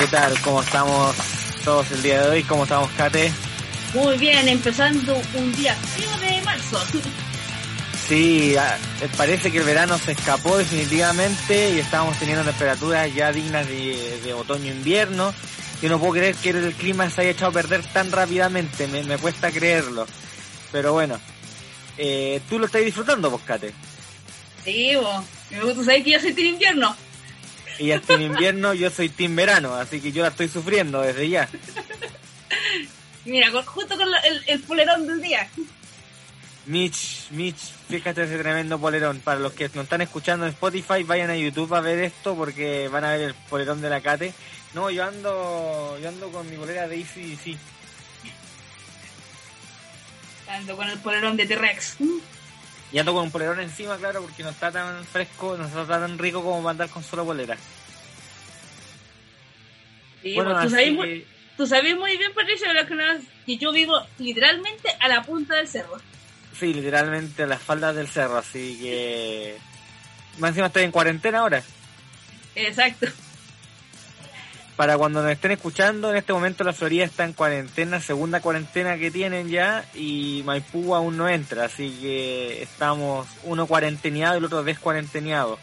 ¿Qué tal? ¿Cómo estamos todos el día de hoy? ¿Cómo estamos, Kate? Muy bien, empezando un día frío de marzo. Sí, eh, parece que el verano se escapó definitivamente y estamos teniendo temperaturas ya dignas de, de otoño-invierno. Yo no puedo creer que el clima se haya echado a perder tan rápidamente, me, me cuesta creerlo. Pero bueno, eh, tú lo estás disfrutando, Kate. Sí, vos. Tú sabes que yo soy invierno. Ella está en invierno, yo soy team verano, así que yo la estoy sufriendo desde ya. Mira, con- justo con la- el, el polerón del día. Mitch, Mitch, fíjate ese tremendo polerón. Para los que nos están escuchando en Spotify, vayan a YouTube a ver esto porque van a ver el polerón de la Cate. No, yo ando, yo ando con mi bolera de ACDC. Ando con el polerón de T-Rex. Y ando con un polerón encima, claro, porque no está tan fresco, no está tan rico como para andar con solo bolera. Sí, bueno, vos, tú, sabes muy, tú sabes muy bien, Patricia, lo que, no- que yo vivo literalmente a la punta del cerro. sí, literalmente a las faldas del cerro, así que... Más encima estoy en cuarentena ahora. Exacto. Para cuando nos estén escuchando, en este momento la Florida está en cuarentena, segunda cuarentena que tienen ya, y Maipú aún no entra, así que estamos uno cuarenteneado y el otro descuarenteneado.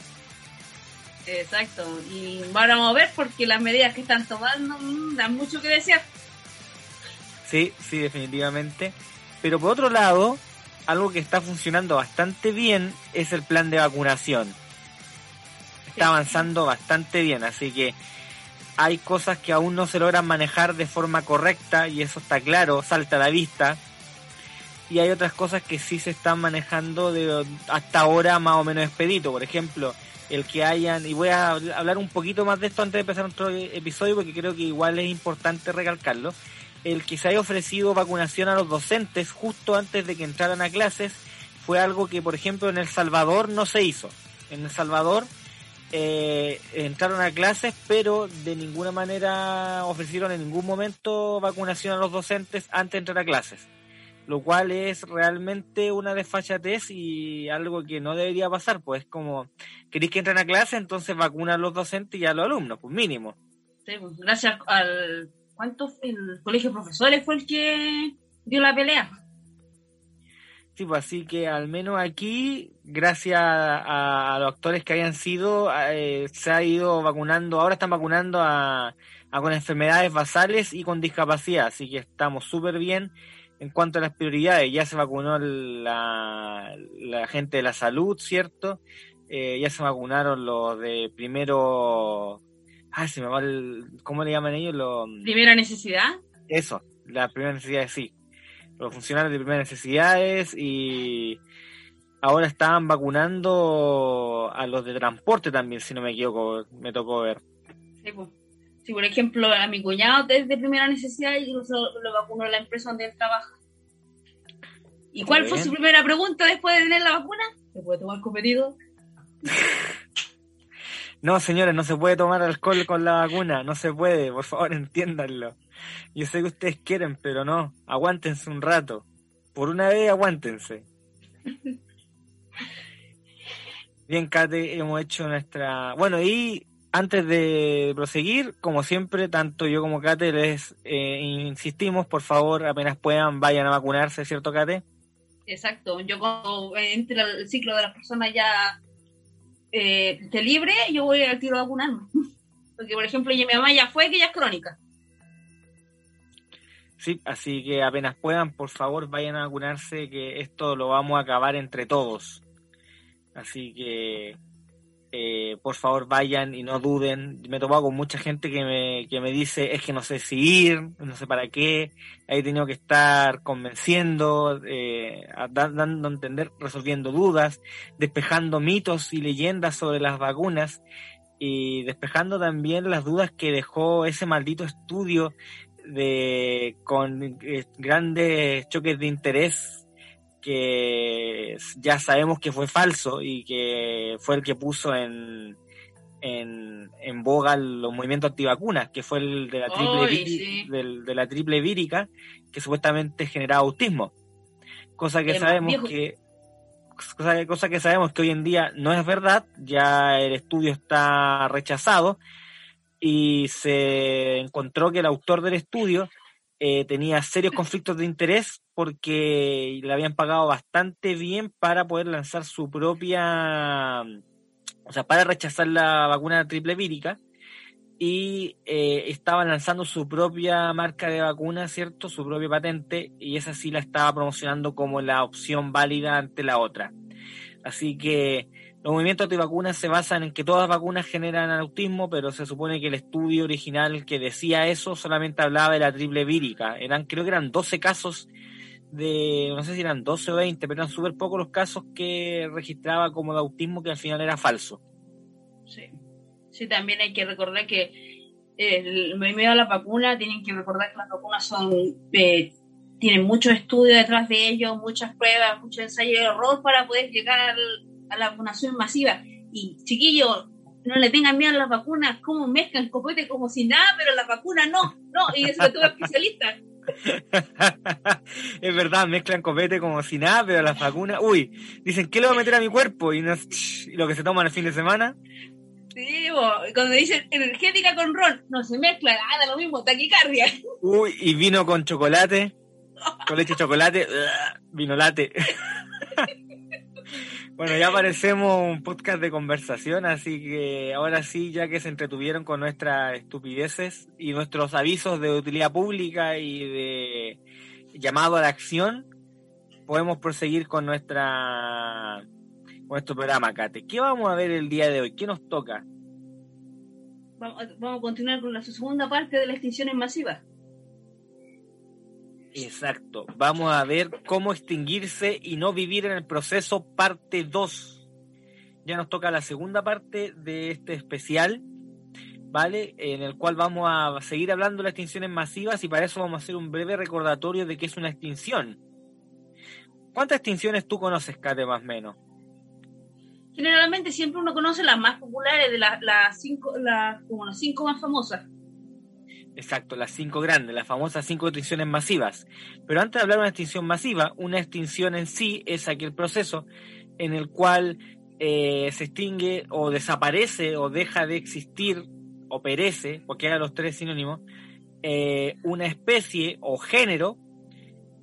Exacto. Y vamos a ver porque las medidas que están tomando mm, dan mucho que desear. Sí, sí, definitivamente. Pero por otro lado, algo que está funcionando bastante bien es el plan de vacunación. Sí. Está avanzando bastante bien, así que hay cosas que aún no se logran manejar de forma correcta y eso está claro, salta a la vista. Y hay otras cosas que sí se están manejando de hasta ahora más o menos expedito. Por ejemplo, el que hayan, y voy a hablar un poquito más de esto antes de empezar nuestro episodio porque creo que igual es importante recalcarlo el que se haya ofrecido vacunación a los docentes justo antes de que entraran a clases fue algo que, por ejemplo, en El Salvador no se hizo. En El Salvador eh, entraron a clases, pero de ninguna manera ofrecieron en ningún momento vacunación a los docentes antes de entrar a clases. Lo cual es realmente una desfachatez y algo que no debería pasar, pues como, queréis que entren a clase, entonces vacuna a los docentes y a los alumnos, pues mínimo. Pues, gracias al... ¿Cuánto? El colegio de profesores fue el que dio la pelea. Sí, pues así que al menos aquí, gracias a, a los actores que hayan sido, eh, se ha ido vacunando, ahora están vacunando a, a con enfermedades basales y con discapacidad, así que estamos súper bien en cuanto a las prioridades. Ya se vacunó la, la gente de la salud, ¿cierto? Eh, ya se vacunaron los de primero... Ah, se me va el... ¿Cómo le llaman ellos? Los, Primera necesidad. eso, la primera necesidad sí. Los funcionarios de primeras necesidades y ahora estaban vacunando a los de transporte también, si no me equivoco, me tocó ver. Sí, pues. Si por ejemplo a mi cuñado es de primera necesidad y lo, lo vacunó la empresa donde él trabaja. ¿Y cuál fue su primera pregunta después de tener la vacuna? ¿Se puede tomar competido? No, señores, no se puede tomar alcohol con la vacuna, no se puede, por favor, entiéndanlo. Yo sé que ustedes quieren, pero no, aguántense un rato. Por una vez, aguántense. Bien, Kate, hemos hecho nuestra... Bueno, y antes de proseguir, como siempre, tanto yo como Kate les eh, insistimos, por favor, apenas puedan, vayan a vacunarse, ¿cierto, Kate? Exacto. Yo cuando entre el ciclo de las personas ya eh, libre, yo voy al tiro a vacunarme. Porque, por ejemplo, mi mamá ya fue, que ya es crónica. Sí, así que apenas puedan, por favor, vayan a vacunarse, que esto lo vamos a acabar entre todos. Así que, eh, por favor, vayan y no duden. Me he topado con mucha gente que me, que me dice, es que no sé si ir, no sé para qué. Ahí he tenido que estar convenciendo, eh, dando a entender, resolviendo dudas, despejando mitos y leyendas sobre las vacunas y despejando también las dudas que dejó ese maldito estudio de con eh, grandes choques de interés que ya sabemos que fue falso y que fue el que puso en, en, en boga los movimientos antivacunas, que fue el de la triple, de la triple vírica, que supuestamente generaba autismo. Cosa que sabemos que cosa, cosa que sabemos que hoy en día no es verdad, ya el estudio está rechazado y se encontró que el autor del estudio eh, tenía serios conflictos de interés porque le habían pagado bastante bien para poder lanzar su propia, o sea, para rechazar la vacuna triple vírica y eh, lanzando su propia marca de vacuna, ¿cierto? Su propia patente y esa sí la estaba promocionando como la opción válida ante la otra. Así que los movimientos antivacunas se basan en que todas las vacunas generan autismo, pero se supone que el estudio original que decía eso solamente hablaba de la triple vírica. Eran, creo que eran 12 casos de, no sé si eran 12 o 20, pero eran súper pocos los casos que registraba como de autismo que al final era falso. Sí, sí también hay que recordar que el movimiento de la vacuna, tienen que recordar que las vacunas son, eh, tienen mucho estudio detrás de ellos, muchas pruebas, mucho ensayo y error para poder llegar al a la vacunación masiva. Y chiquillos, no le tengan miedo a las vacunas, como mezclan copete como si nada, pero las vacunas no, no, y eso es todo especialista. es verdad, mezclan copete como si nada, pero las vacunas, uy, dicen, ¿qué le voy a meter a mi cuerpo? Y, lo que se toman el fin de semana. Sí, cuando dicen energética con ron, no se mezcla, nada, lo mismo, taquicardia. Uy, y vino con chocolate, con leche de chocolate, vino late. Bueno, ya aparecemos un podcast de conversación, así que ahora sí, ya que se entretuvieron con nuestras estupideces y nuestros avisos de utilidad pública y de llamado a la acción, podemos proseguir con nuestra nuestro programa, Kate. ¿Qué vamos a ver el día de hoy? ¿Qué nos toca? Vamos a continuar con la segunda parte de las extinciones masivas. Exacto. Vamos a ver cómo extinguirse y no vivir en el proceso parte 2. Ya nos toca la segunda parte de este especial, ¿vale? En el cual vamos a seguir hablando de las extinciones masivas y para eso vamos a hacer un breve recordatorio de qué es una extinción. ¿Cuántas extinciones tú conoces, Kate, más o menos? Generalmente siempre uno conoce las más populares, de las cinco, las, como las cinco más famosas. Exacto, las cinco grandes, las famosas cinco extinciones masivas. Pero antes de hablar de una extinción masiva, una extinción en sí es aquel proceso en el cual eh, se extingue o desaparece o deja de existir o perece, porque eran los tres sinónimos, eh, una especie o género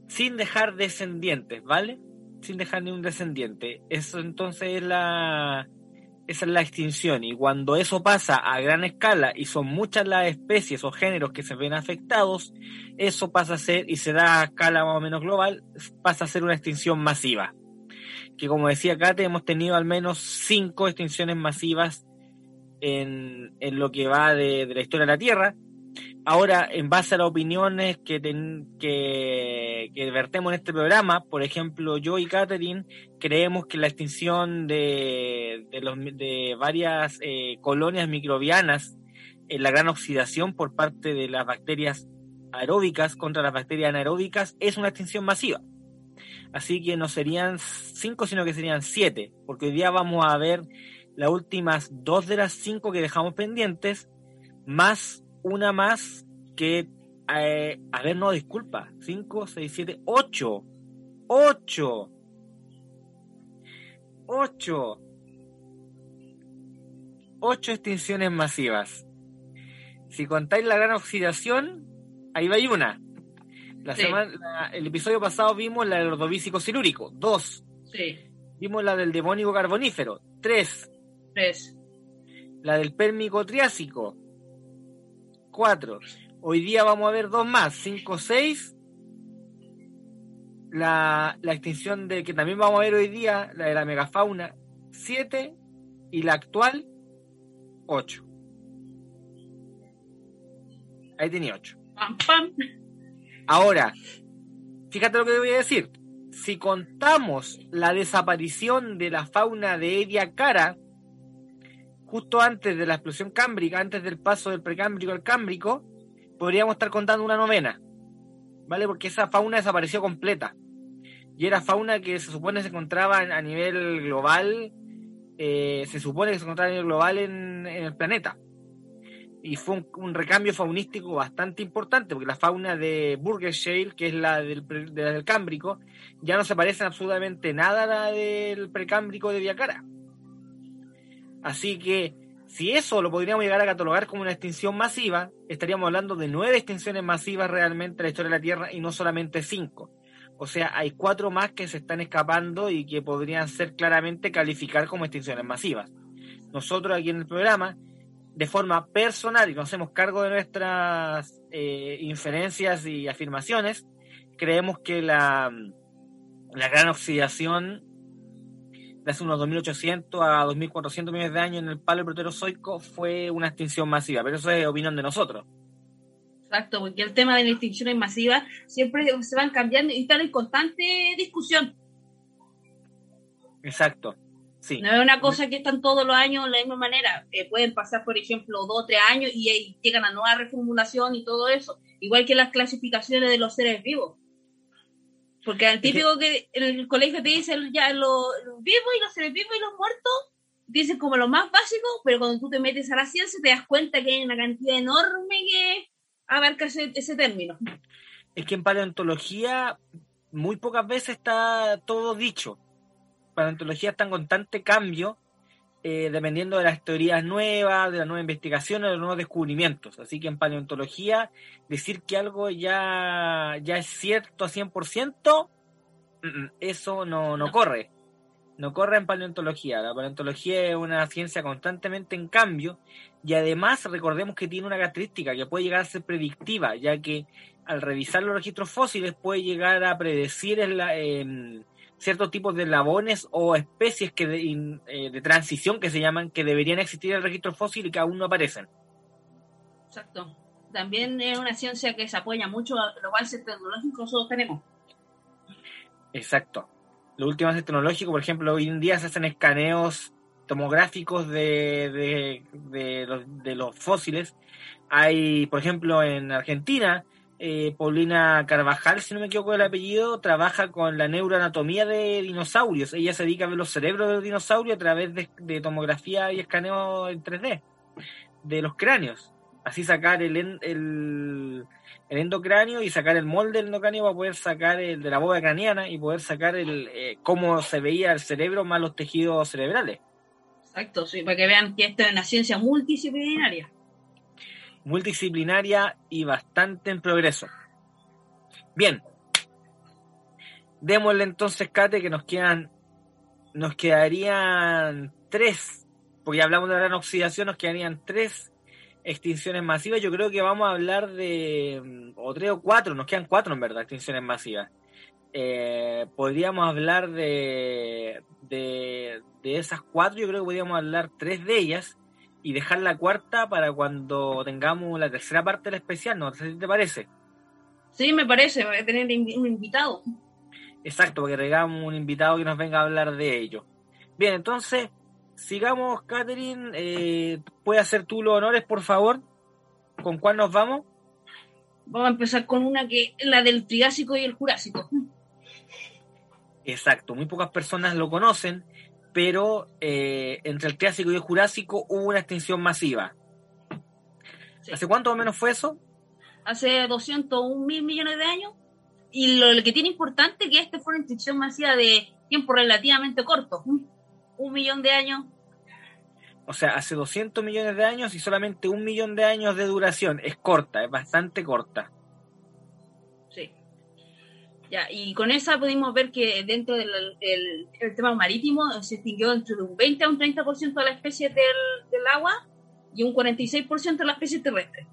sin dejar descendientes, ¿vale? Sin dejar ni un descendiente. Eso entonces es la, esa es la extinción. Y cuando eso pasa a gran escala y son muchas las especies o géneros que se ven afectados, eso pasa a ser, y se da a escala más o menos global, pasa a ser una extinción masiva. Que como decía Kate, hemos tenido al menos cinco extinciones masivas en, en lo que va de, de la historia de la Tierra. Ahora, en base a las opiniones que, que, que, vertemos en este programa, por ejemplo, yo y Catherine creemos que la extinción de, de, los, de varias eh, colonias microbianas, en la gran oxidación por parte de las bacterias aeróbicas contra las bacterias anaeróbicas, es una extinción masiva. Así que no serían cinco, sino que serían siete, porque hoy día vamos a ver las últimas dos de las cinco que dejamos pendientes, más una más que, eh, a ver, no, disculpa, 5, 6, 7, 8, 8, 8, 8 extinciones masivas. Si contáis la gran oxidación, ahí va una. La sí. semana, el episodio pasado vimos la del ordovícico silúrico, dos. Sí. Vimos la del demónico carbonífero, tres. Tres. La del pérmico triásico, 4. Hoy día vamos a ver dos más, 5, 6. La, la extinción de que también vamos a ver hoy día, la de la megafauna, 7. Y la actual, 8. Ahí tenía 8. Pam, pam. Ahora, fíjate lo que te voy a decir. Si contamos la desaparición de la fauna de Edia Cara, justo antes de la explosión cámbrica, antes del paso del precámbrico al cámbrico, podríamos estar contando una novena. ¿Vale? Porque esa fauna desapareció completa. Y era fauna que se supone se encontraba a nivel global, eh, se supone que se encontraba a nivel global en, el planeta y fue un, recambio faunístico bastante importante, porque la fauna de Burger Shale, que es la del, de la del Cámbrico, ya no se parece en absolutamente nada a la del precámbrico de Viacara. Así que, si eso lo podríamos llegar a catalogar como una extinción masiva, estaríamos hablando de nueve extinciones masivas realmente en la historia de la Tierra y no solamente cinco. O sea, hay cuatro más que se están escapando y que podrían ser claramente calificar como extinciones masivas. Nosotros aquí en el programa de forma personal y nos hacemos cargo de nuestras eh, inferencias y afirmaciones, creemos que la, la gran oxidación de hace unos 2.800 a 2.400 millones de años en el palo proterozoico fue una extinción masiva, pero eso es opinión de nosotros. Exacto, porque el tema de las extinciones masivas siempre se van cambiando y están en constante discusión. Exacto. Sí. No es una cosa que están todos los años de la misma manera. Eh, pueden pasar, por ejemplo, dos o tres años y, y llegan a nueva reformulación y todo eso. Igual que las clasificaciones de los seres vivos. Porque el típico que en el colegio te dicen ya los, los vivos y los seres vivos y los muertos, dicen como lo más básico, pero cuando tú te metes a la ciencia te das cuenta que hay una cantidad enorme que abarca ese, ese término. Es que en paleontología muy pocas veces está todo dicho paleontología está en constante cambio, eh, dependiendo de las teorías nuevas, de las nuevas investigaciones, de los nuevos descubrimientos. Así que en paleontología, decir que algo ya, ya es cierto a 100%, eso no, no corre. No corre en paleontología. La paleontología es una ciencia constantemente en cambio y además recordemos que tiene una característica que puede llegar a ser predictiva, ya que al revisar los registros fósiles puede llegar a predecir el, eh, ciertos tipos de labones o especies que de, eh, de, transición que se llaman, que deberían existir en el registro fósil y que aún no aparecen. Exacto. También es una ciencia que se apoya mucho a los avances tecnológicos que nosotros tenemos. Exacto. Los últimos avances tecnológicos, por ejemplo, hoy en día se hacen escaneos tomográficos de, de, de, los, de los fósiles. Hay, por ejemplo, en Argentina, eh, Paulina Carvajal, si no me equivoco el apellido, trabaja con la neuroanatomía de dinosaurios. Ella se dedica a ver los cerebros de los dinosaurios a través de, de tomografía y escaneo en 3D de los cráneos. Así sacar el, el, el, endocráneo y sacar el molde del endocráneo para poder sacar el de la bóveda craneana y poder sacar el eh, cómo se veía el cerebro más los tejidos cerebrales. Exacto, sí, para que vean que esto es una ciencia multidisciplinaria multidisciplinaria y bastante en progreso. Bien, démosle entonces, Kate, que nos quedan, nos quedarían tres, porque hablamos de la gran oxidación, nos quedarían tres extinciones masivas. Yo creo que vamos a hablar de, o tres o cuatro, nos quedan cuatro en verdad, extinciones masivas. Eh, podríamos hablar de, de, de esas cuatro, yo creo que podríamos hablar tres de ellas y dejar la cuarta para cuando tengamos la tercera parte del especial, ¿no? te parece. Sí, me parece, voy a tener un invitado. Exacto, porque tengamos un invitado que nos venga a hablar de ello. Bien, entonces, sigamos, Catherine. Eh, ¿Puedes hacer tú los honores, por favor? ¿Con cuál nos vamos? Vamos a empezar con una que es la del Triásico y el Jurásico. Exacto, muy pocas personas lo conocen pero eh, entre el Triásico y el Jurásico hubo una extinción masiva. Sí. ¿Hace cuánto o menos fue eso? Hace 201 mil millones de años. Y lo, lo, que tiene importante es que esta fue una extinción masiva de tiempo relativamente corto, un, un millón de años. O sea, hace 200 millones de años y solamente un millón de años de duración. Es corta, es bastante corta. Ya, y con esa pudimos ver que dentro del el, el tema marítimo se extinguió entre un 20 a un 30% de las especies del, del, agua y un 46% de las especies terrestres.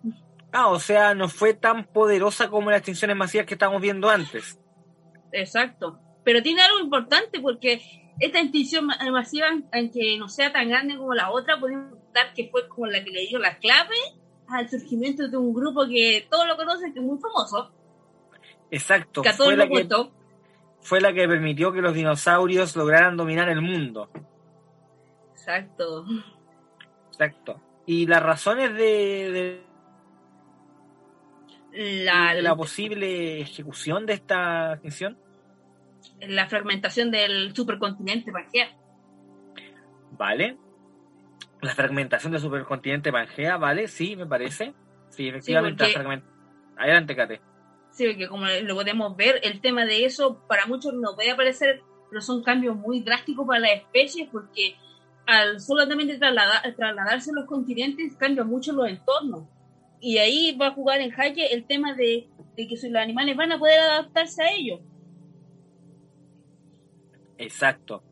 Ah, o sea, no fue tan poderosa como las extinciones masivas que estábamos viendo antes. Exacto. Pero tiene algo importante porque esta extinción masiva, aunque no sea tan grande como la otra, podemos dar que fue como la que le dio la clave al surgimiento de un grupo que todos lo conocen, que es muy famoso. Exacto. Que a todos fue, la que, fue la que permitió que los dinosaurios lograran dominar el mundo. Exacto. Exacto. Y las razones de, de la, de la posible ejecución de esta extinción. La fragmentación del supercontinente Pangea. Vale. La fragmentación del supercontinente Pangea, vale, sí, me parece. Sí, efectivamente. Sí, porque... fragment... Adelante, Kate. Sí, porque como lo podemos ver, el tema de eso para muchos no puede parecer, pero son cambios muy drásticos para las especies porque al solamente trasladar, trasladarse los continentes cambia mucho los entornos. Y ahí va a jugar en jaque el tema de, de que los animales van a poder adaptarse a ellos. Exacto,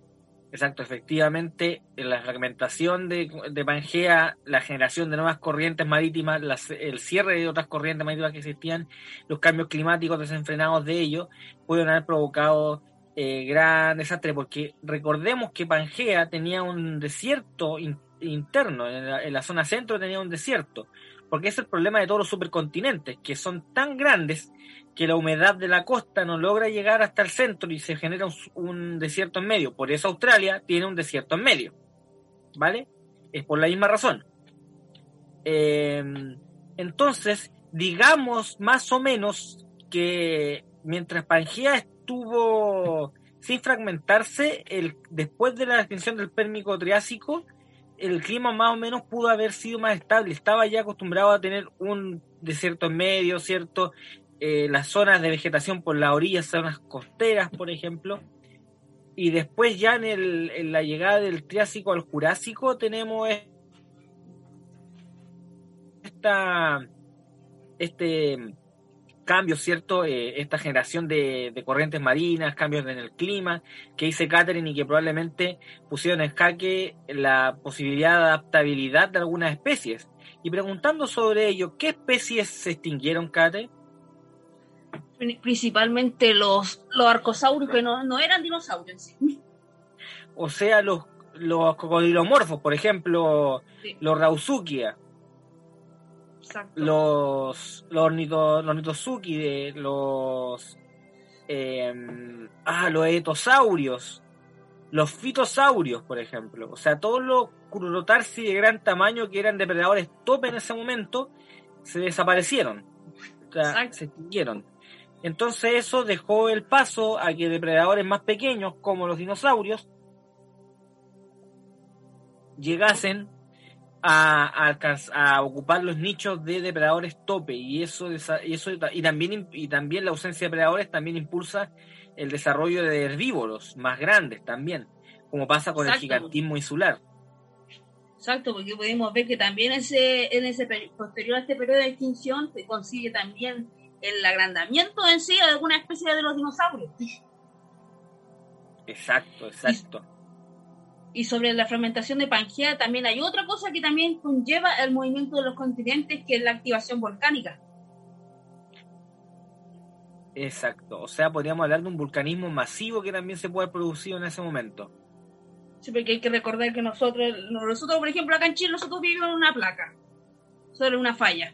exacto, efectivamente, la fragmentación de, Pangea, la generación de nuevas corrientes marítimas, las, el cierre de otras corrientes marítimas que existían, los cambios climáticos desenfrenados de ellos, pueden haber provocado eh, gran desastre, porque recordemos que Pangea tenía un desierto in, interno, en la zona centro tenía un desierto, porque es el problema de todos los supercontinentes, que son tan grandes que la humedad de la costa no logra llegar hasta el centro y se genera un, desierto en medio. Por eso Australia tiene un desierto en medio. ¿Vale? Es por la misma razón. Eh, entonces, digamos más o menos que mientras Pangea estuvo sin fragmentarse, el, después de la extinción del Pérmico Triásico, el clima más o menos pudo haber sido más estable. Estaba ya acostumbrado a tener un desierto en medio, ¿cierto? Eh, las zonas de vegetación por la orilla, zonas costeras, por ejemplo. Y después ya en, el, en la llegada del Triásico al Jurásico tenemos esta, este cambio, ¿cierto? Eh, esta generación de, de, corrientes marinas, cambios en el clima, que dice Catherine y que probablemente pusieron en jaque la posibilidad de adaptabilidad de algunas especies. Y preguntando sobre ello, ¿qué especies se extinguieron, Catherine? principalmente los, los arcosaurios que no, no eran dinosaurios. O sea, los, los cocodrilomorfos, por ejemplo, sí. los los, los, ornito, los ornitosuki, los, eh, ah, los etosaurios, los fitosaurios, por ejemplo. O sea, todos los crurotarsi de gran tamaño que eran depredadores tope en ese momento, se desaparecieron. O sea, se extinguieron. Entonces eso dejó el paso a que depredadores más pequeños, como los dinosaurios, llegasen a, a, a, ocupar los nichos de depredadores tope y eso, y eso y también y también la ausencia de depredadores también impulsa el desarrollo de herbívoros más grandes también, como pasa con Exacto. el gigantismo insular. Exacto, porque podemos ver que también ese, en ese posterior a este periodo de extinción se consigue también el agrandamiento en sí de alguna especie de los dinosaurios. Exacto, exacto. Y, sobre la fragmentación de Pangea también hay otra cosa que también conlleva el movimiento de los continentes, que es la activación volcánica. Exacto, o sea, podríamos hablar de un vulcanismo masivo que también se puede haber producido en ese momento. Sí, porque hay que recordar que nosotros, nosotros por ejemplo, acá en Chile, nosotros vivimos en una placa, sobre una falla.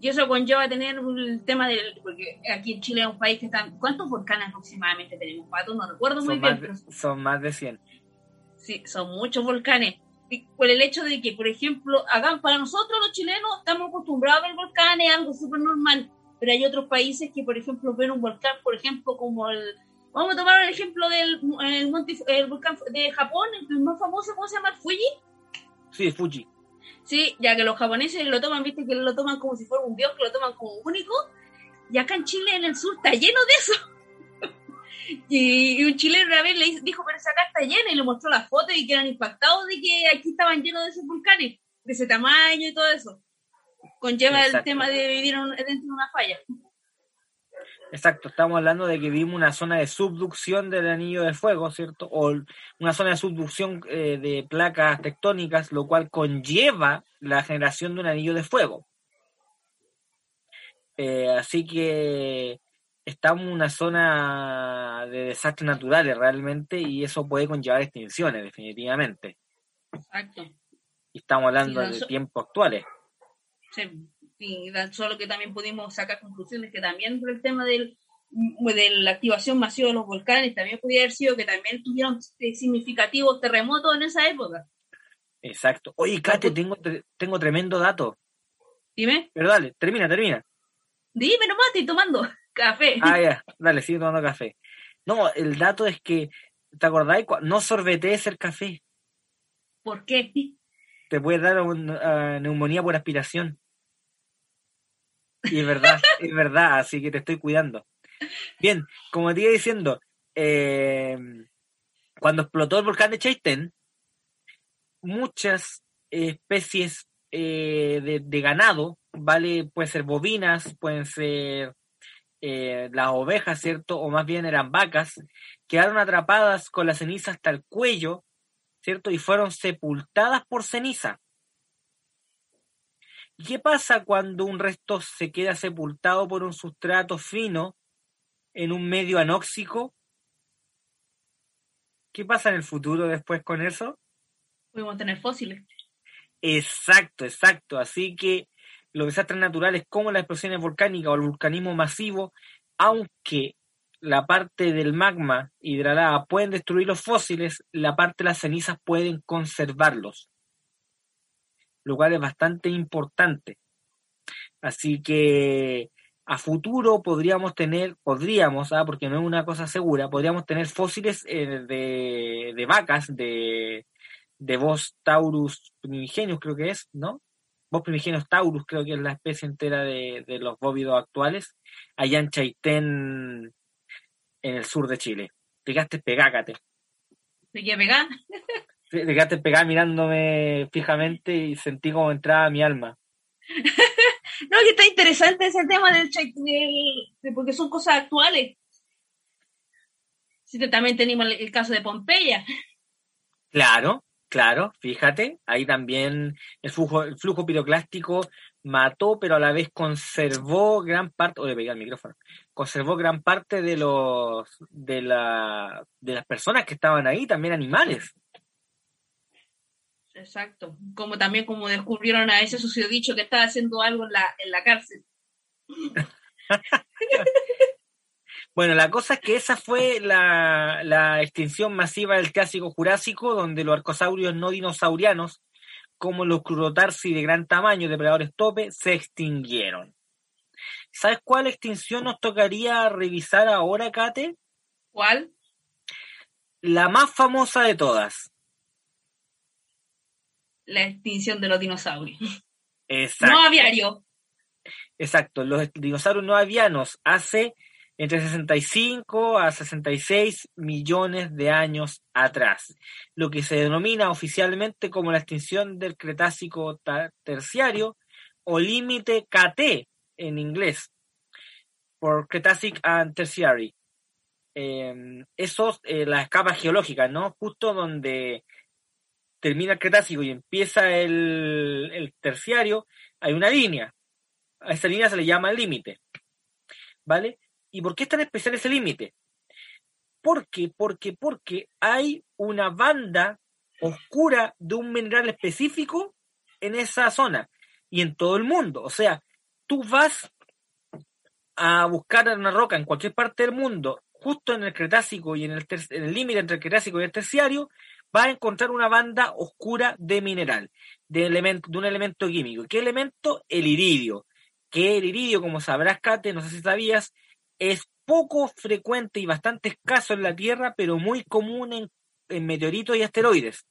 Y eso conlleva tener el tema del. Porque aquí en Chile es un país que está. ¿Cuántos volcanes aproximadamente tenemos, Pato? No recuerdo muy son bien. Más de, pero... Son más de 100. Sí, son muchos volcanes. Y por el hecho de que, por ejemplo, acá para nosotros los chilenos estamos acostumbrados a ver volcanes, algo súper normal. Pero hay otros países que, por ejemplo, ven un volcán, por ejemplo, como el. Vamos a tomar el ejemplo del el monte, el volcán de Japón, el más famoso, ¿cómo se llama? ¿Fuji? Sí, Fuji. Sí, ya que los japoneses lo toman, viste que lo toman como si fuera un dios, que lo toman como único. Y acá en Chile, en el sur, está lleno de eso. Y, y, un chileno una vez le dijo, pero esa está llena, y le mostró la foto y quedan impactados de que aquí estaban llenos de esos volcanes, de ese tamaño y todo eso. Conlleva Exacto. el tema de vivir dentro de una falla. Exacto, estamos hablando de que vimos una zona de subducción del anillo de fuego, ¿cierto? O una zona de subducción eh, de placas tectónicas, lo cual conlleva la generación de un anillo de fuego. Eh, así que estamos en una zona de desastres naturales realmente y eso puede conllevar extinciones definitivamente. Exacto. Y estamos hablando de tiempos actuales. Sí, y solo que también pudimos sacar conclusiones que también por el tema del, de la activación masiva de los volcanes también podría haber sido que también tuvieron eh, significativos terremotos en esa época. Exacto. Oye, Kate, tengo, tengo tremendo dato. Dime, Pero dale, termina, termina. dime nomás, estoy tomando café. Ah, ya, dale, sigue tomando café. No, el dato es que, ¿te acordáis? No sorbetees el café. ¿Por qué? Te puede dar un- ah, neumonía por aspiración. Y es verdad, es verdad, así que te estoy cuidando. Bien, como te iba diciendo, eh, cuando explotó el volcán de Chaitén, muchas especies eh, de, de ganado, ¿vale? Pueden ser bovinas, pueden ser eh, las ovejas, ¿cierto? O más bien eran vacas, quedaron atrapadas con la ceniza hasta el cuello, ¿cierto? Y fueron sepultadas por ceniza. ¿Y qué pasa cuando un resto se queda sepultado por un sustrato fino en un medio anóxico? ¿Qué pasa en el futuro después con eso? Podemos tener fósiles. Exacto, exacto. Así que los desastres naturales como las explosiones volcánicas o el vulcanismo masivo, aunque la parte del magma lava pueden destruir los fósiles, la parte de las cenizas pueden conservarlos, lo cual es bastante importante. Así que a futuro podríamos tener, podríamos, ah, porque no es una cosa segura, podríamos tener fósiles eh, de, de vacas, de, de Bos taurus primigenius, creo que es, ¿no? Bos primigenius taurus, creo que es la especie entera de, de los bóvidos actuales, allá en Chaitén, en el sur de Chile. Te quedaste pegácate. ¿De qué vegan? Te quedaste pegada mirándome fijamente y sentí como entraba mi alma. No, que está interesante ese tema del, de- porque son cosas actuales. Sí, también tenemos el, el caso de Pompeya. Claro, claro, fíjate, ahí también el flujo, el flujo piroclástico mató, pero a la vez conservó gran parte, pegué al micrófono, conservó gran parte de los de la de las personas que estaban ahí, también animales. Exacto. Como también como descubrieron a ese susodicho que estaba haciendo algo en la, en la cárcel. Bueno, la cosa es que esa fue la, la extinción masiva del Triásico Jurásico, donde los arcosaurios no dinosaurianos, como los crurotarsi de gran tamaño, depredadores tope, se extinguieron. ¿Sabes cuál extinción nos tocaría revisar ahora, Kate? ¿Cuál? La más famosa de todas. La extinción de los dinosaurios. Exacto. No aviario. Exacto. Los dinosaurios no avianos hace entre 65 a 66 millones de años atrás, lo que se denomina oficialmente como la extinción del Cretácico terciario o límite KT en inglés, por Cretacic and Tertiary. Eh, eso, eh, las capas geológicas, ¿no? Justo donde termina el Cretácico y empieza el, el terciario, hay una línea. A esa línea se le llama límite. ¿Vale? ¿Y por qué es tan especial ese límite? Porque, porque, porque hay una banda oscura de un mineral específico en esa zona y en todo el mundo. O sea, tú vas a buscar una roca en cualquier parte del mundo, justo en el Cretácico y en el, límite entre el Cretácico y el Terciario, vas a encontrar una banda oscura de mineral, de, elemento, de un elemento químico. ¿Qué elemento? El iridio. Que el iridio, como sabrás, Kate, no sé si sabías, es poco frecuente y bastante escaso en la Tierra, pero muy común en, en meteoritos y asteroides.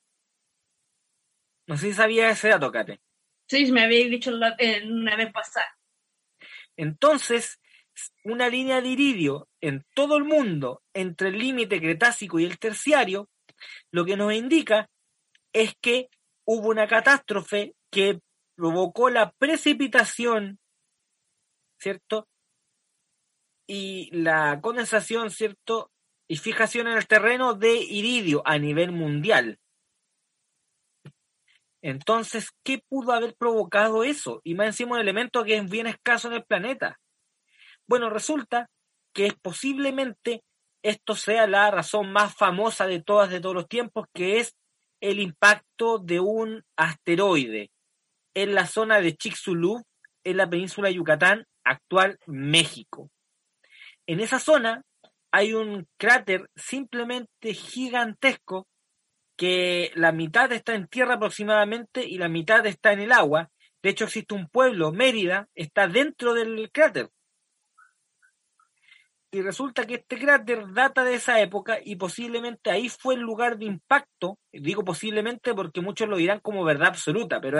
No sé si sabías ese dato, Kate. Sí, me habéis dicho la- eh, una vez pasada. Entonces, una línea de iridio en todo el mundo entre el límite cretácico y el terciario, lo que nos indica es que hubo una catástrofe que provocó la precipitación, ¿cierto? Y la condensación, ¿cierto? Y fijación en el terreno de iridio a nivel mundial. Entonces, ¿qué pudo haber provocado eso? Y más encima un elemento que es bien escaso en el planeta. Bueno, resulta que es posiblemente esto sea la razón más famosa de todas de todos los tiempos, que es el impacto de un asteroide en la zona de Chicxulub, en la península de Yucatán, actual México. En esa zona hay un cráter simplemente gigantesco que la mitad está en tierra aproximadamente y la mitad está en el agua. De hecho, existe un pueblo, Mérida, está dentro del cráter. Y resulta que este cráter data de esa época y posiblemente ahí fue el lugar de impacto. Digo posiblemente porque muchos lo dirán como verdad absoluta, pero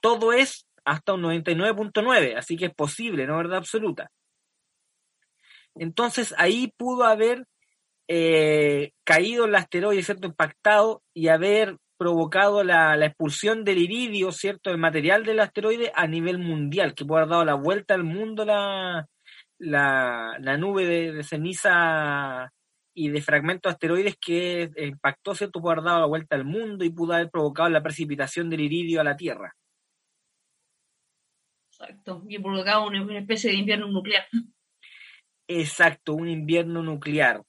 todo es hasta un 99.9, así que es posible, no verdad absoluta. Entonces ahí pudo haber eh, caído el asteroide, ¿cierto? Impactado y haber provocado la, expulsión del iridio, ¿cierto? El material del asteroide a nivel mundial, que puede haber dado la vuelta al mundo la, la, nube de, ceniza y de fragmentos de asteroides que impactó, ¿cierto? Pudo haber dado la vuelta al mundo y pudo haber provocado la precipitación del iridio a la Tierra. Exacto, y provocado una especie de invierno nuclear. Exacto, un invierno nuclear.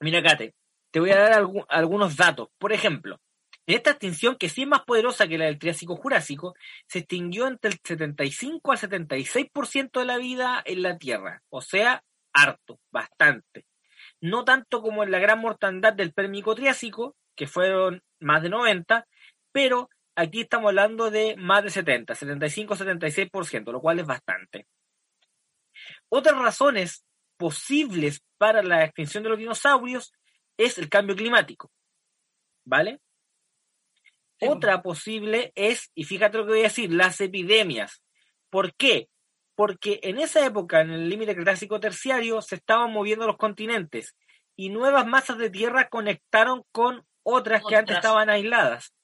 Mira, Kate, te voy a dar algunos datos. Por ejemplo, en esta extinción, que sí es más poderosa que la del Triásico-Jurásico, se extinguió entre el 75 al 76% de la vida en la Tierra. O sea, harto, bastante. No tanto como en la gran mortandad del Pérmico-Triásico, que fueron más de 90, pero aquí estamos hablando de más de 70, 75-76%, lo cual es bastante. Otras razones posibles para la extinción de los dinosaurios es el cambio climático. ¿Vale? Otra posible es, y fíjate lo que voy a decir, las epidemias. ¿Por qué? Porque en esa época, en el límite cretácico terciario, se estaban moviendo los continentes y nuevas masas de tierra conectaron con otras que antes estaban aisladas.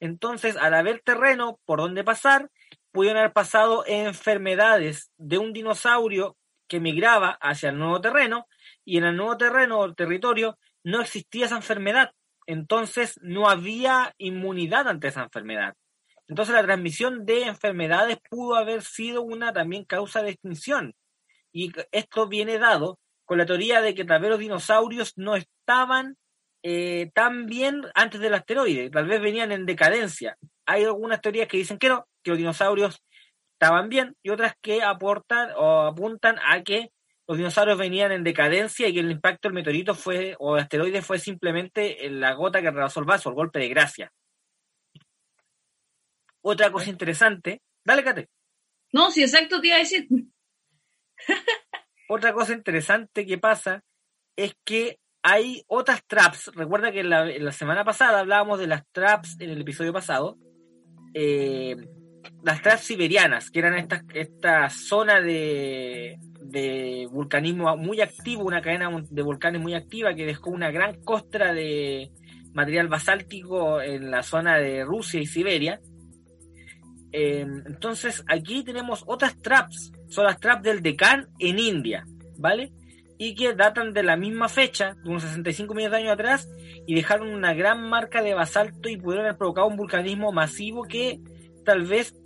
Entonces, al haber terreno por donde pasar, pudieron haber pasado enfermedades de un dinosaurio que migraba hacia el nuevo terreno y en el nuevo terreno o territorio no existía esa enfermedad. Entonces no había inmunidad ante esa enfermedad. Entonces la transmisión de enfermedades pudo haber sido una también causa de extinción. Y esto viene dado con la teoría de que tal vez los dinosaurios no estaban eh, tan bien antes del asteroide, tal vez venían en decadencia. Hay algunas teorías que dicen que no, que los dinosaurios estaban bien y otras que aportan o apuntan a que los dinosaurios venían en decadencia y que el impacto del meteorito fue o asteroide fue simplemente la gota que rebasó el vaso, el golpe de gracia. Otra cosa interesante, dale, Cate. No, sí, exacto, te iba a decir. Otra cosa interesante que pasa es que hay otras traps. Recuerda que la, la semana pasada hablábamos de las traps en el episodio pasado. Eh, las traps siberianas, que eran esta, esta zona de, de vulcanismo muy activo, una cadena de volcanes muy activa que dejó una gran costra de material basáltico en la zona de Rusia y Siberia. Em, entonces aquí tenemos otras traps, son las traps del Deccan en India, ¿vale? Y que datan de la misma fecha, de unos 65 millones de años atrás, y dejaron una gran marca de basalto y pudieron haber provocado un vulcanismo masivo que tal vez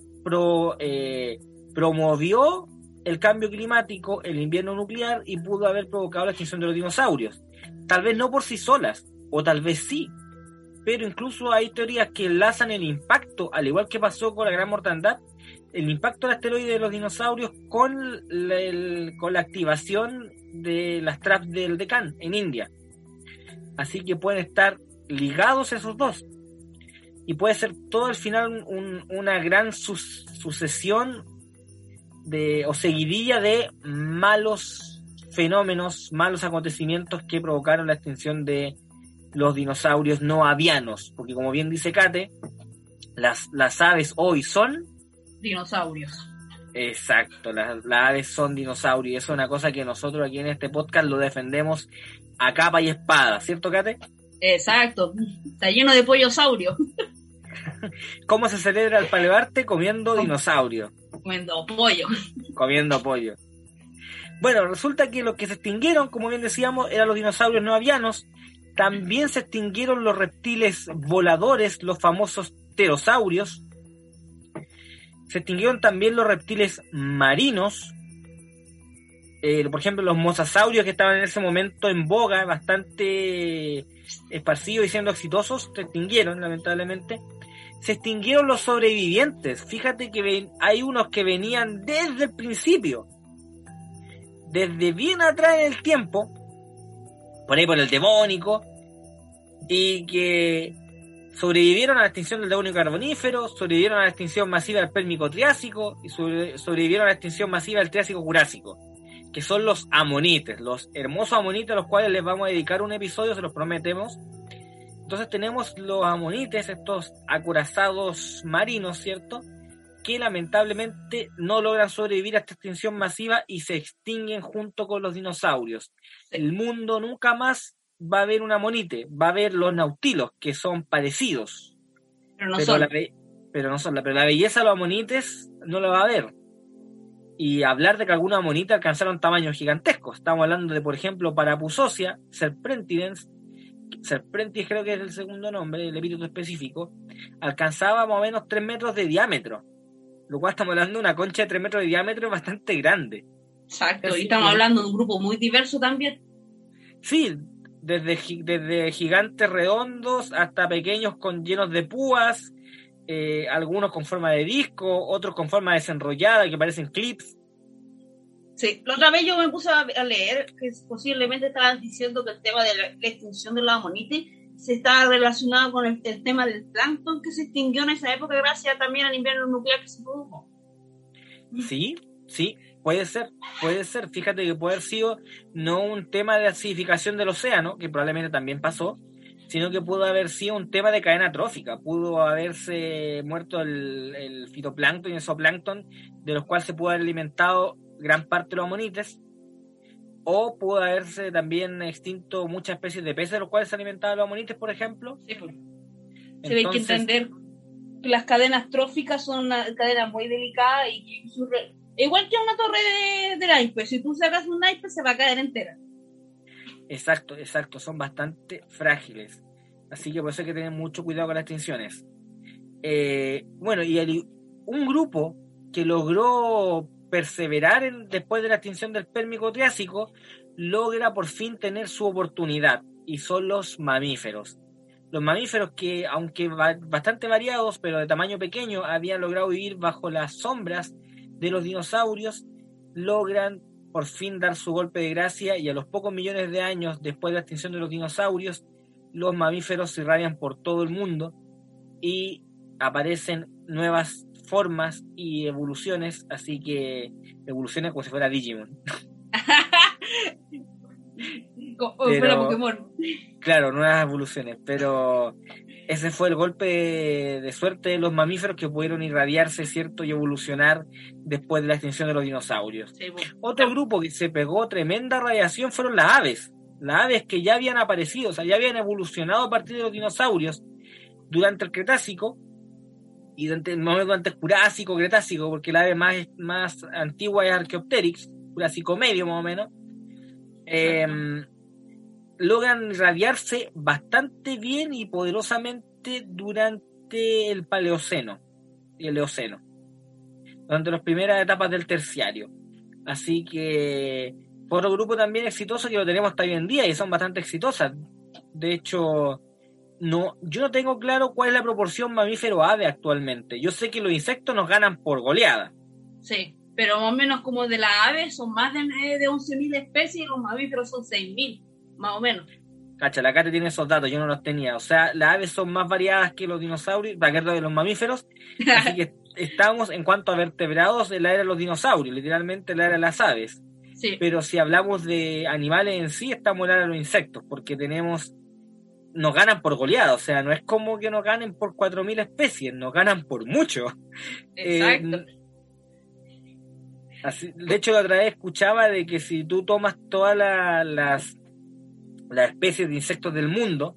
eh, promovió el cambio climático, el invierno nuclear y pudo haber provocado la extinción de los dinosaurios. Tal vez no por sí solas, o tal vez sí, pero incluso hay teorías que enlazan el impacto, al igual que pasó con la gran mortandad, el impacto del asteroide de los dinosaurios con, con la activación de las traps del Deccan en India. Así que pueden estar ligados esos dos. Y puede ser todo al final una gran sucesión de, o seguidilla de malos fenómenos, malos acontecimientos que provocaron la extinción de los dinosaurios no avianos, porque como bien dice Kate, las, las aves hoy son dinosaurios. Exacto, las, aves son dinosaurios y eso es una cosa que nosotros aquí en este podcast lo defendemos a capa y espada, ¿cierto Kate? Exacto, está lleno de pollosaurio. ¿Cómo se celebra el Palearte? Comiendo dinosaurio. Comiendo pollo. Comiendo pollo. Bueno, resulta que los que se extinguieron, como bien decíamos, eran los dinosaurios no avianos. También se extinguieron los reptiles voladores, los famosos pterosaurios. Se extinguieron también los reptiles marinos, eh, por ejemplo, los mosasaurios que estaban en ese momento en boga, bastante esparcidos y siendo exitosos, se extinguieron, lamentablemente. Se extinguieron los sobrevivientes. Fíjate que hay unos que venían desde el principio, desde bien atrás en el tiempo, por ahí por el demónico, y que sobrevivieron a la extinción del devónico carbonífero, sobrevivieron a la extinción masiva del pérmico triásico y sobrevivieron a la extinción masiva del triásico jurásico que son los amonites, los hermosos amonites a los cuales les vamos a dedicar un episodio, se los prometemos. Entonces tenemos los amonites, estos acorazados marinos, ¿cierto? Que lamentablemente no logran sobrevivir a esta extinción masiva y se extinguen junto con los dinosaurios. El mundo nunca más va a ver un amonite, va a ver los nautilos, que son parecidos. Pero no son. pero no son. Pero la belleza de los amonites no lo va a ver y hablar de que algunos amonites alcanzaron tamaños gigantescos. Estamos hablando de, por ejemplo, Parapusosia, Serprentidens, Serprentis creo que es el segundo nombre, el epíteto específico, alcanzaba más o menos 3 metros de diámetro. Lo cual estamos hablando de una concha de 3 metros de diámetro bastante grande. Exacto, y estamos hablando de un grupo muy diverso también. Sí, desde, desde gigantes redondos hasta pequeños con llenos de púas, eh, algunos con forma de disco, otros con forma desenrollada que parecen clips. Sí, la otra vez yo me puse a, leer que posiblemente estaban diciendo que el tema de la, extinción de los amonites se estaba relacionado con el, tema del plancton que se extinguió en esa época gracias también al invierno nuclear que se produjo. Sí, sí, puede ser, puede ser. Fíjate que puede haber sido no un tema de acidificación del océano, que probablemente también pasó, sino que pudo haber sido un tema de cadena trófica, pudo haberse muerto el, fitoplancton y el zooplancton, de los cuales se pudo haber alimentado gran parte de los amonites, o pudo haberse también extinto muchas especies de peces de los cuales se alimentaban los amonites, por ejemplo. Sí, pues. Se hay que entender que las cadenas tróficas son una cadena muy delicada y igual que una torre de, de naipe, si tú sacas un naipe se va a caer entera. Exacto, exacto, son bastante frágiles. Así que por eso hay que tener mucho cuidado con las extinciones. Eh, bueno, y un grupo que logró perseverar después de la extinción del Pérmico Triásico logra por fin tener su oportunidad y son los mamíferos. Los mamíferos que, aunque bastante variados, pero de tamaño pequeño, habían logrado vivir bajo las sombras de los dinosaurios, logran por fin dar su golpe de gracia y a los pocos millones de años después de la extinción de los dinosaurios, los mamíferos se irradian por todo el mundo y aparecen nuevas formas y evoluciones, así que evoluciona como si fuera Digimon. como fuera Pokémon. Claro, nuevas evoluciones, pero ese fue el golpe de suerte de los mamíferos que pudieron irradiarse, ¿cierto? Y evolucionar después de la extinción de los dinosaurios. Otro grupo que se pegó tremenda radiación fueron las aves. Las aves que ya habían aparecido, o sea, ya habían evolucionado a partir de los dinosaurios durante el Cretácico y durante, durante el Jurásico, Cretácico, porque la ave más, más antigua es Archaeopteryx, Jurásico medio más o menos. Eh, logran irradiarse bastante bien y poderosamente durante el Paleoceno y el Eoceno, durante las primeras etapas del terciario. Así que otro grupo también exitoso que lo tenemos hasta hoy en día y son bastante exitosas. De hecho, no, yo no tengo claro cuál es la proporción mamífero-ave actualmente. Yo sé que los insectos nos ganan por goleada. Sí, pero más o menos como de las aves son más de, de 11.000 especies y los mamíferos son 6.000 más o menos. Cacha, la Cate tiene esos datos, yo no los tenía. O sea, las aves son más variadas que los dinosaurios, para de los mamíferos. Así que estamos, en cuanto a vertebrados, en la era de los dinosaurios, literalmente la era de las aves. Sí. Pero si hablamos de animales en sí, estamos en la era de los insectos, porque tenemos. Nos ganan por goleada, o sea, no es como que nos ganen por 4.000 especies, nos ganan por mucho. Exacto. Eh, así, de hecho, la otra vez escuchaba de que si tú tomas todas las las especies de insectos del mundo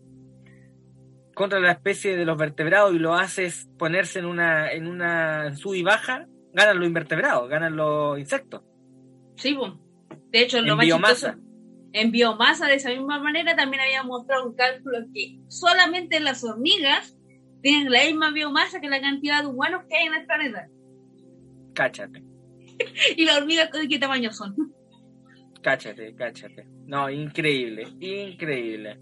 contra la especie de los vertebrados y lo haces ponerse en una en una sub y baja, ganan los invertebrados, ganan los insectos. Sí, de hecho, en biomasa. En biomasa, de esa misma manera, también había mostrado un cálculo que solamente las hormigas tienen la misma biomasa que la cantidad de humanos que hay en el planeta. Cáchate. y las hormigas, ¿de qué tamaño son? Cáchate, cáchate. No, increíble, increíble.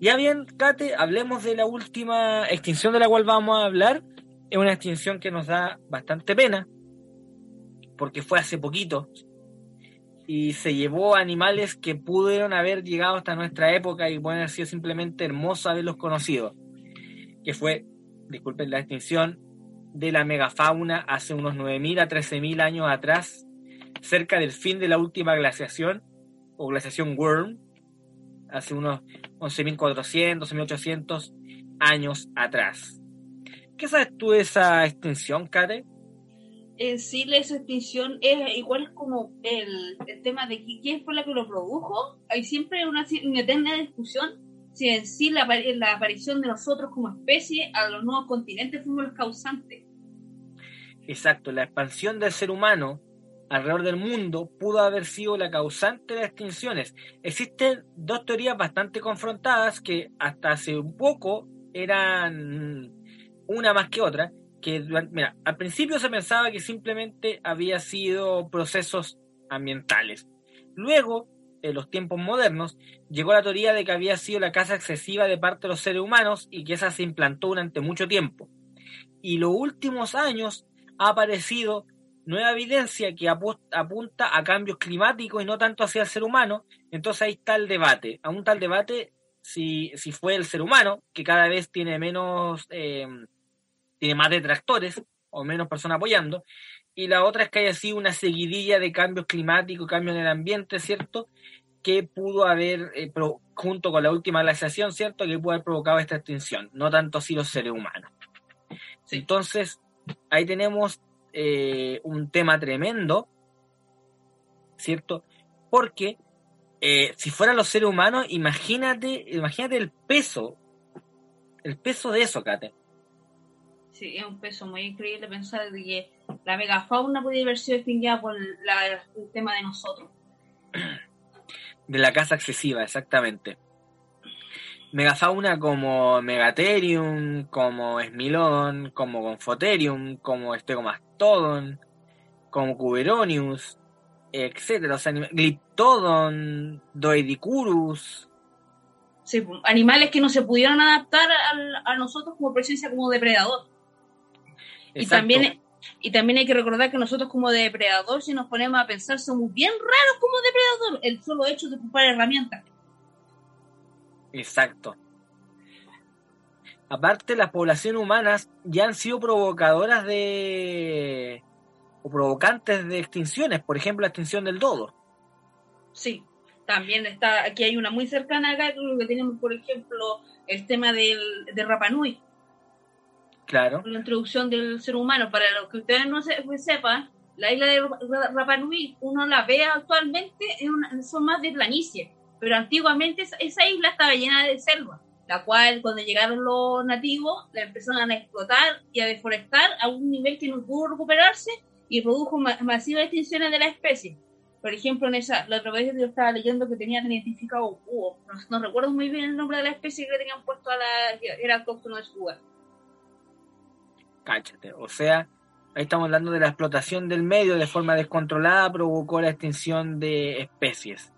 Ya bien, Kate, hablemos de la última extinción de la cual vamos a hablar. Es una extinción que nos da bastante pena, porque fue hace poquito, y se llevó animales que pudieron haber llegado hasta nuestra época y pueden haber sido simplemente hermosos haberlos conocido, que fue, disculpen la extinción, de la megafauna hace unos 9.000 a 13.000 años atrás, cerca del fin de la última glaciación, o glaciación Worm, hace unos 11.400, 11.800 años atrás. ¿Qué sabes tú de esa extinción, Kate? En sí, la extinción es igual como el, el, tema de quién fue la que lo produjo. Hay siempre una, una eterna discusión si en sí la, la, aparición de nosotros como especie a los nuevos continentes fuimos los causantes. Exacto, la expansión del ser humano alrededor del mundo pudo haber sido la causante de las extinciones. Existen dos teorías bastante confrontadas que hasta hace un poco eran una más que otra, que mira, al principio se pensaba que simplemente había sido procesos ambientales. Luego, en los tiempos modernos, llegó la teoría de que había sido la caza excesiva de parte de los seres humanos y que esa se implantó durante mucho tiempo. Y los últimos años ha aparecido nueva evidencia que apunta a cambios climáticos y no tanto hacia el ser humano, entonces ahí está el debate. Aún tal debate si, si fue el ser humano, que cada vez tiene menos, eh, tiene más detractores o menos personas apoyando, y la otra es que haya sido una seguidilla de cambios climáticos, cambios en el ambiente, ¿cierto? Que pudo haber, eh, junto con la última glaciación, ¿cierto? Que pudo haber provocado esta extinción, no tanto así los seres humanos. Entonces, ahí tenemos eh, un tema tremendo, ¿cierto? Porque eh, si fueran los seres humanos, imagínate, imagínate el peso, el peso de eso, Kate. Sí, es un peso muy increíble pensar de que la megafauna podría haber sido extinguida por la, el tema de nosotros. De la casa excesiva, exactamente. Megafauna como Megatherium, como Smilodon, como Confoterium, como Stegomastodon, como Cuberonius, etcétera, o Glyptodon, Doedicurus. Sí, pues, animales que no se pudieron adaptar a, a nosotros como presencia como depredador. Y también, y también hay que recordar que nosotros como depredador, si nos ponemos a pensar, somos bien raros como depredador, el solo hecho de ocupar herramientas. Exacto. Aparte, las poblaciones humanas ya han sido provocadoras de. o provocantes de extinciones, por ejemplo, la extinción del dodo. Sí, también está. Aquí hay una muy cercana acá, que tenemos, por ejemplo, el tema del, de Rapanui. Claro. La introducción del ser humano. Para los que ustedes no se, pues, sepan, la isla de Rapanui, uno la ve actualmente, son más de planicie pero antiguamente esa isla estaba llena de selva, la cual cuando llegaron los nativos la empezaron a explotar y a deforestar a un nivel que no pudo recuperarse y produjo masivas extinciones de la especie. Por ejemplo, en esa, la otra vez yo estaba leyendo que tenían identificado búho, no, recuerdo muy bien el nombre de la especie que le tenían puesto a la era autóctono de su lugar. Cáchate, o sea, ahí estamos hablando de la explotación del medio de forma descontrolada provocó la extinción de especies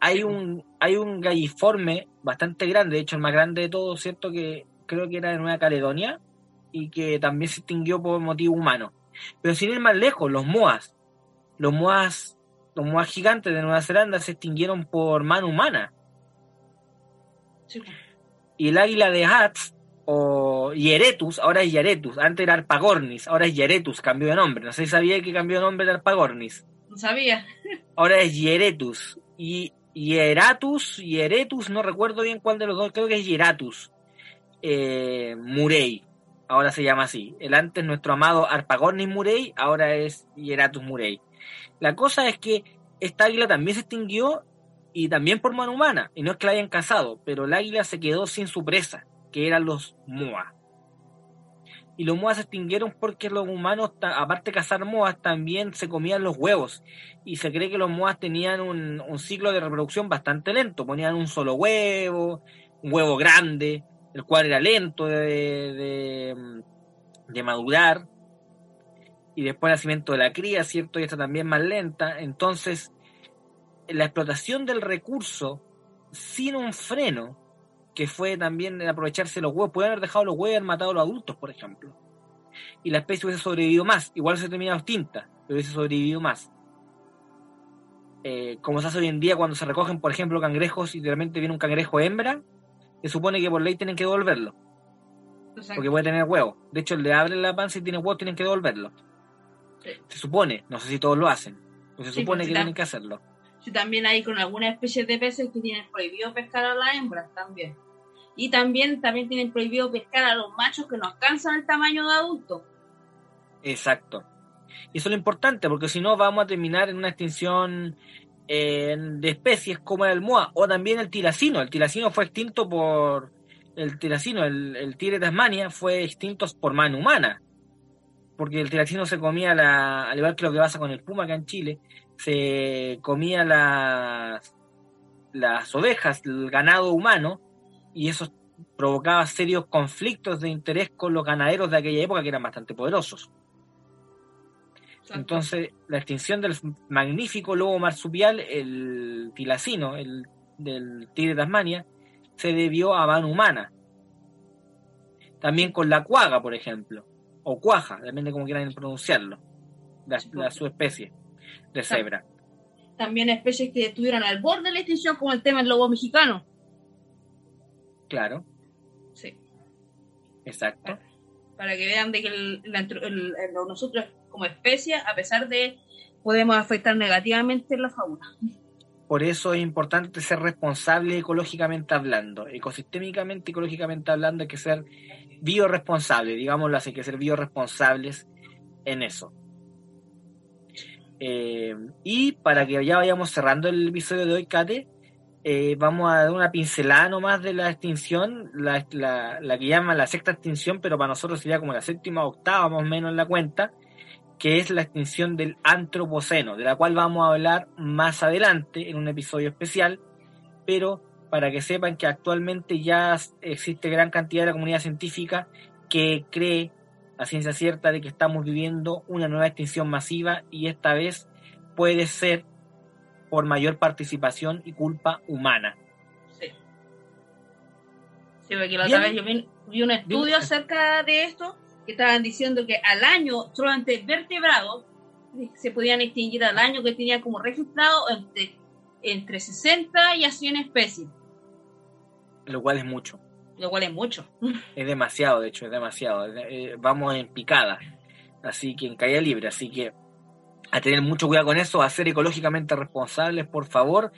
hay un, hay un galliforme bastante grande, de hecho el más grande de todos, ¿cierto? Que creo que era de Nueva Caledonia y que también se extinguió por motivo humano. Pero sin ir más lejos, los moas, los moas, los moas gigantes de Nueva Zelanda se extinguieron por mano humana. Y el águila de Hats o Hieretus, ahora es Hieretus, antes era Arpagornis, ahora es Hieretus, cambió de nombre. No sé si sabía que cambió de nombre de Arpagornis. No sabía. Ahora es Hieretus. Y Hieratus, Hieretus, no recuerdo bien cuál de los dos, creo que es Hieratus eh, Murray, ahora se llama así. El antes nuestro amado Arpagornis Murray, ahora es Hieratus Murray. La cosa es que esta águila también se extinguió y también por mano humana, y no es que la hayan cazado, pero el águila se quedó sin su presa, que eran los Moa y los moas se extinguieron porque los humanos, aparte de cazar moas, también se comían los huevos. Y se cree que los moas tenían un, ciclo de reproducción bastante lento. Ponían un solo huevo, un huevo grande, el cual era lento de, de, madurar. Y después el nacimiento de la cría, ¿cierto? Y esta también más lenta. Entonces, la explotación del recurso sin un freno, que fue también aprovecharse los huevos, pueden haber dejado los huevos y haber matado a los adultos, por ejemplo. Y la especie hubiese sobrevivido más, igual se terminado extinta, pero hubiese sobrevivido más. Eh, como se hace hoy en día cuando se recogen, por ejemplo, cangrejos y realmente viene un cangrejo hembra, se supone que por ley tienen que devolverlo. Porque puede tener huevos. De hecho, le abren la panza y tiene huevos, tienen que devolverlo. Se supone, no sé si todos lo hacen, pero se supone que tienen que hacerlo. Sí, también hay con algunas especies de peces que tienen prohibido pescar a las hembras también. Y también, también tienen prohibido pescar a los machos que no alcanzan el tamaño de adulto. Exacto. Y eso es lo importante, porque si no vamos a terminar en una extinción de especies como el almohada o también el tiracino. El tiracino fue extinto por... El tiracino, el, el tigre de Tasmania, fue extinto por mano humana. Porque el tiracino se comía, la, al igual que lo que pasa con el puma acá en Chile, se comía las ovejas, el ganado humano, y eso provocaba serios conflictos de interés con los ganaderos de aquella época que eran bastante poderosos. Entonces, la extinción del magnífico lobo marsupial, el tilacino, el del tigre de Tasmania, se debió a mano humana. También con la cuaga, por ejemplo, o cuaja, depende de cómo quieran pronunciarlo, la, subespecie de cebra. También especies que estuvieron al borde de la extinción, como el tema del lobo mexicano. Claro. Sí. Exacto. Para, que vean de que nosotros como especie, a pesar de podemos afectar negativamente la fauna. Por eso es importante ser responsable ecológicamente hablando. Ecosistémicamente, ecológicamente hablando, hay que ser bioresponsable, digámoslo así, hay que ser bioresponsables en eso. Eh, y para que ya vayamos cerrando el episodio de hoy, Kate, eh, vamos a dar una pincelada nomás de la extinción, la, la, que llaman la sexta extinción, pero para nosotros sería como la séptima octava más o menos en la cuenta, que es la extinción del antropoceno, de la cual vamos a hablar más adelante en un episodio especial, pero para que sepan que actualmente ya existe gran cantidad de la comunidad científica que cree a ciencia cierta de que estamos viviendo una nueva extinción masiva y esta vez puede ser por mayor participación y culpa humana. Sí. Sí, porque la otra vez yo vi, un estudio acerca de esto que estaban diciendo que al año solamente vertebrados se podían extinguir al año que tenía como registrado entre, entre 60 y a 100 especies. Lo cual es mucho. Lo cual es mucho. Es demasiado, de hecho, es demasiado. Eh, vamos en picada. Así que en caída libre. Así que a tener mucho cuidado con eso, a ser ecológicamente responsables, por favor.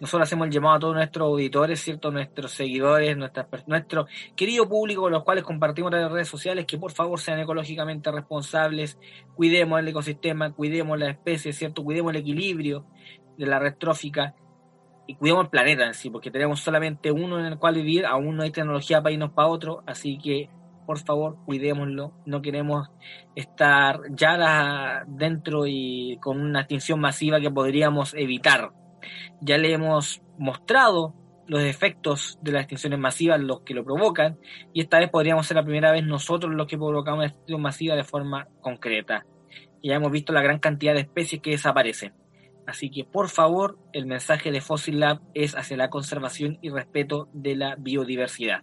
Nosotros hacemos el llamado a todos nuestros auditores, ¿cierto? Nuestros seguidores, nuestras, nuestro querido público con los cuales compartimos las redes sociales, que por favor sean ecológicamente responsables, cuidemos el ecosistema, cuidemos la especie, ¿cierto? Cuidemos el equilibrio de la red trófica y cuidemos el planeta en sí, porque tenemos solamente uno en el cual vivir, aún no hay tecnología para irnos para otro, así que por favor, cuidémoslo. No queremos estar ya dentro y con una extinción masiva que podríamos evitar. Ya le hemos mostrado los efectos de las extinciones masivas, los que lo provocan, y esta vez podríamos ser la primera vez nosotros los que provocamos una extinción masiva de forma concreta. Y ya hemos visto la gran cantidad de especies que desaparecen. Así que, por favor, el mensaje de Fossil Lab es hacia la conservación y respeto de la biodiversidad.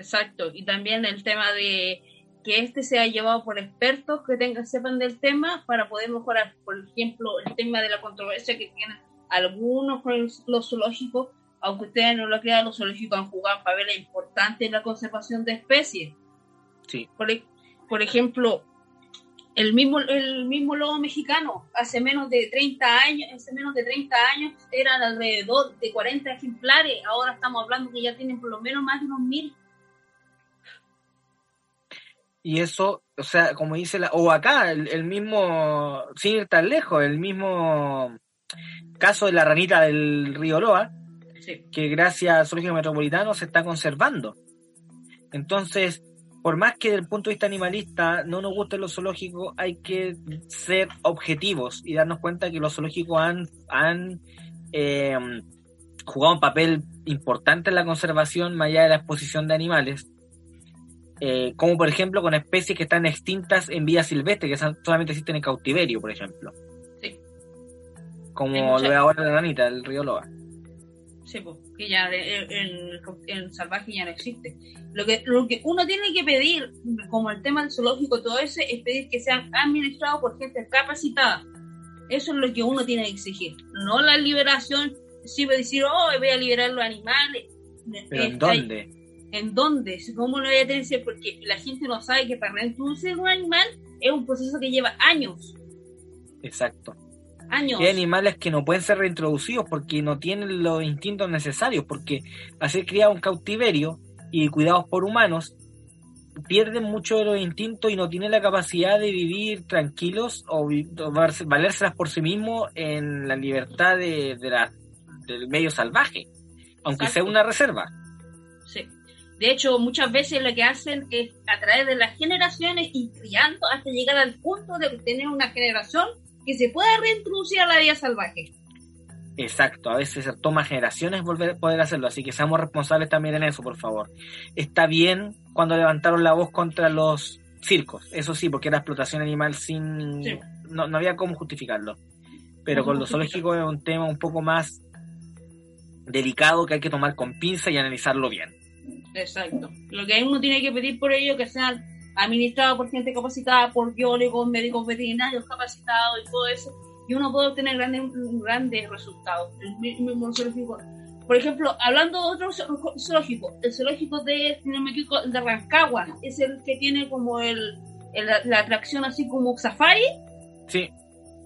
Exacto, y también el tema de que este sea llevado por expertos que tengan, sepan del tema para poder mejorar, por ejemplo, el tema de la controversia que tienen algunos con los zoológicos, aunque ustedes no lo crean, los zoológicos han jugado un papel importante en la conservación de especies. Sí. Por, e, por ejemplo, el mismo, el mismo lobo mexicano, hace menos de 30 años, hace menos de 30 años eran alrededor de 40 ejemplares, ahora estamos hablando que ya tienen por lo menos más de unos mil. Y eso, o sea, como dice la, o acá, el, mismo, sin ir tan lejos, el mismo caso de la ranita del río Loa, que gracias al zoológico metropolitano se está conservando. Entonces, por más que desde el punto de vista animalista no nos guste los zoológicos, hay que ser objetivos y darnos cuenta que los zoológicos han, han eh, jugado un papel importante en la conservación más allá de la exposición de animales eh, como por ejemplo con especies que están extintas en vía silvestre, que solamente existen en cautiverio, por ejemplo. Sí. como lo ve ahora la ranita, el río Loa. Sí, pues, que ya en, salvaje ya no existe. Lo que, lo que uno tiene que pedir, como el tema del zoológico, todo ese, es pedir que sean administrados por gente capacitada. Eso es lo que uno tiene que exigir. No la liberación, si va a decir, oh, voy a liberar los animales. ¿Pero en dónde? ¿En dónde? ¿Cómo lo voy a tener? Porque la gente no sabe que para reintroducir un animal es un proceso que lleva años. Exacto. Hay animales que no pueden ser reintroducidos porque no tienen los instintos necesarios, porque al ser criados en cautiverio y cuidados por humanos, pierden mucho de los instintos y no tienen la capacidad de vivir tranquilos o, valérselas por sí mismos en la libertad de, la, del medio salvaje, aunque sea una reserva. Sí. De hecho, muchas veces lo que hacen es a través de las generaciones y criando hasta llegar al punto de tener una generación que se pueda reintroducir a la vida salvaje. Exacto, a veces toma generaciones volver poder hacerlo, así que seamos responsables también en eso, por favor. Está bien cuando levantaron la voz contra los circos, eso sí, porque era explotación animal sin... No, había cómo justificarlo. Pero con los zoológicos es un tema un poco más delicado que hay que tomar con pinza y analizarlo bien. Exacto. Lo que uno tiene que pedir por ello que sean administrado por gente capacitada, por biólogos, médicos veterinarios capacitados y todo eso, y uno puede obtener grandes, grandes resultados. El mismo zoológico. Por ejemplo, hablando de otro zoológico, el zoológico de, de Rancagua, es el que tiene como el, la atracción así como safari. Sí.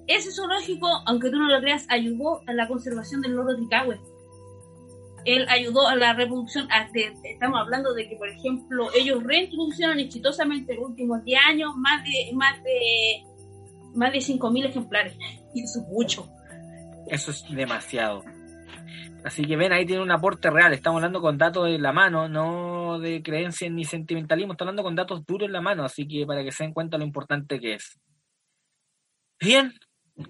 Ese zoológico, aunque tú no lo creas, ayudó a la conservación del loro de él ayudó a la reproducción, estamos hablando de que, por ejemplo, ellos reintroducieron exitosamente en los últimos 10 años más de más de más de 5.000 ejemplares. Y eso es mucho. Eso es demasiado. Así que ven, ahí tiene un aporte real. Estamos hablando con datos en la mano, no de creencias ni sentimentalismo. Estamos hablando con datos duros en la mano. Así que para que se den cuenta lo importante que es. Bien,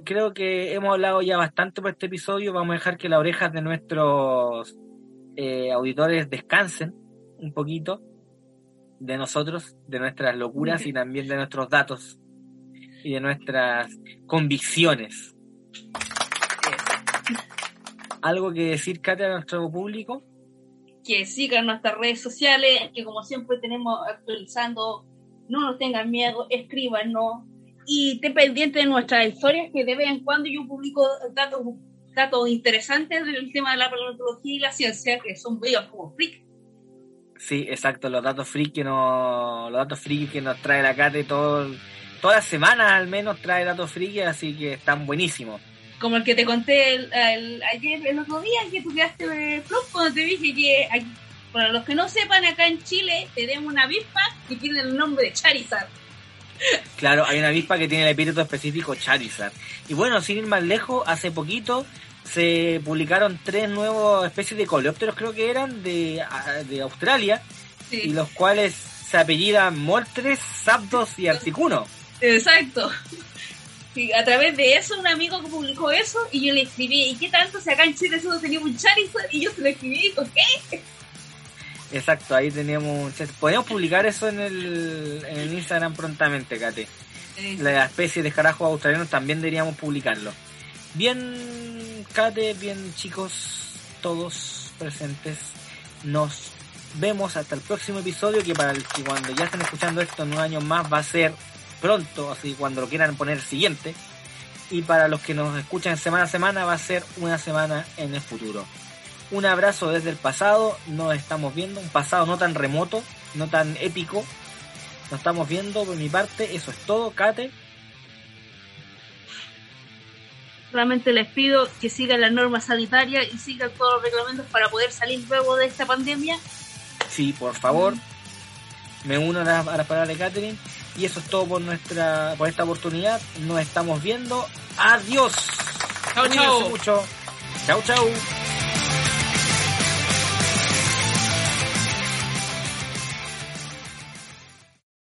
creo que hemos hablado ya bastante por este episodio. Vamos a dejar que las orejas de nuestros eh, auditores descansen un poquito de nosotros, de nuestras locuras y también de nuestros datos y de nuestras convicciones. ¿Algo que decir, Katia, a nuestro público? Que sigan nuestras redes sociales, que como siempre tenemos actualizando, no nos tengan miedo, escríbanos, y esté pendiente de nuestras historias, que de vez en cuando yo publico datos, datos interesantes del tema de la paleontología y la ciencia, que son bellos como freak. Sí, exacto, los datos freak que nos, los datos freak que nos trae la Cate todo, todas las semanas al menos trae datos freak, así que están buenísimos. Como el que te conté el, ayer, el otro día, que tú quedaste flop cuando te dije que, para los que no sepan, acá en Chile tenemos una avispa que tiene el nombre de Charizard. Claro, hay una avispa que tiene el epíteto específico Charizard. Y bueno, sin ir más lejos, hace poquito se publicaron tres nuevas especies de coleópteros, creo que eran, de, Australia, y los cuales se apellidan Moltres, Zapdos y Articuno. Exacto. a través de eso, un amigo que publicó eso, y yo le escribí, ¿y qué tanto? Si acá en Chile solo teníamos un Charizard, y yo se lo escribí, y dijo, ¿qué? Exacto, ahí teníamos. Podemos publicar eso en el, en el Instagram prontamente, Kate. La especie de carajo australianos también deberíamos publicarlo. Bien, Kate, bien, chicos, todos presentes. Nos vemos hasta el próximo episodio. Que para el que cuando ya estén escuchando esto en un año más va a ser pronto, así cuando lo quieran poner siguiente. Y para los que nos escuchan semana a semana va a ser una semana en el futuro. Un abrazo desde el pasado, nos estamos viendo, un pasado no tan remoto, no tan épico. Nos estamos viendo por mi parte, eso es todo, Kate. Realmente les pido que sigan las normas sanitarias y sigan todos los reglamentos para poder salir luego de esta pandemia. Sí, por favor. Me uno a las, palabras de Catherine. Y eso es todo por nuestra por esta oportunidad. Nos estamos viendo. Adiós. Chao, chao. Chao, chao.